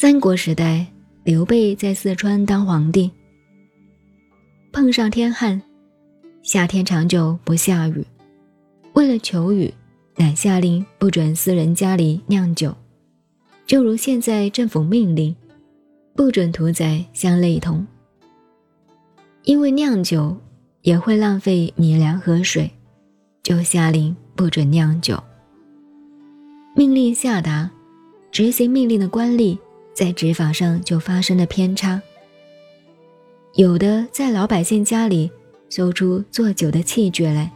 三国时代，刘备在四川当皇帝，碰上天旱，夏天长久不下雨，为了求雨，乃下令不准私人家里酿酒，就如现在政府命令，不准屠宰相类同。因为酿酒也会浪费米粮和水，就下令不准酿酒。命令下达，执行命令的官吏。在执法上就发生了偏差，有的在老百姓家里搜出做酒的器具来，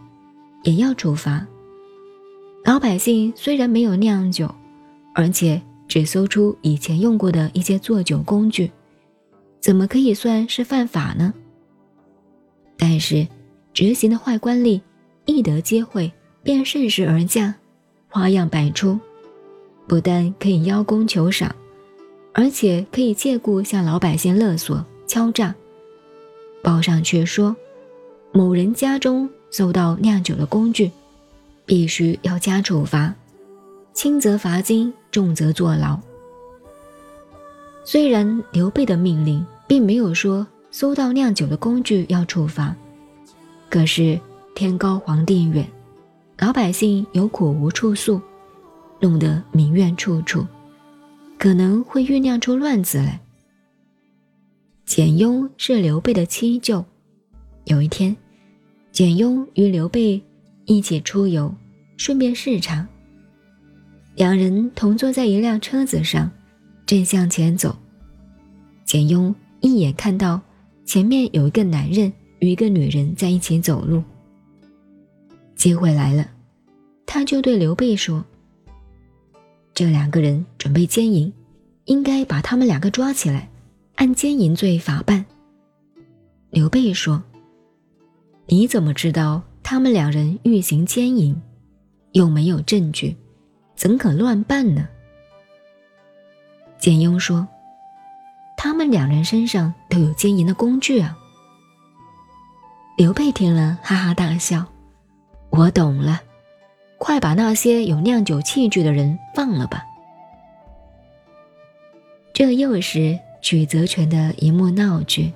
也要处罚。老百姓虽然没有酿酒，而且只搜出以前用过的一些做酒工具，怎么可以算是犯法呢？但是执行的坏官吏一得机会便顺势而降，花样百出，不但可以邀功求赏。而且可以借故向老百姓勒索、敲诈。报上却说，某人家中搜到酿酒的工具，必须要加处罚，轻则罚金，重则坐牢。虽然刘备的命令并没有说搜到酿酒的工具要处罚，可是天高皇帝远，老百姓有苦无处诉，弄得民怨处处。可能会酝酿出乱子来。简雍是刘备的七舅，有一天，简雍与刘备一起出游，顺便视察。两人同坐在一辆车子上，正向前走。简雍一眼看到前面有一个男人与一个女人在一起走路，机会来了，他就对刘备说。这两个人准备奸淫，应该把他们两个抓起来，按奸淫罪法办。刘备说：“你怎么知道他们两人欲行奸淫？又没有证据，怎可乱办呢？”简雍说：“他们两人身上都有奸淫的工具啊。”刘备听了，哈哈大笑：“我懂了。”快把那些有酿酒器具的人放了吧！这又是曲泽全的一幕闹剧。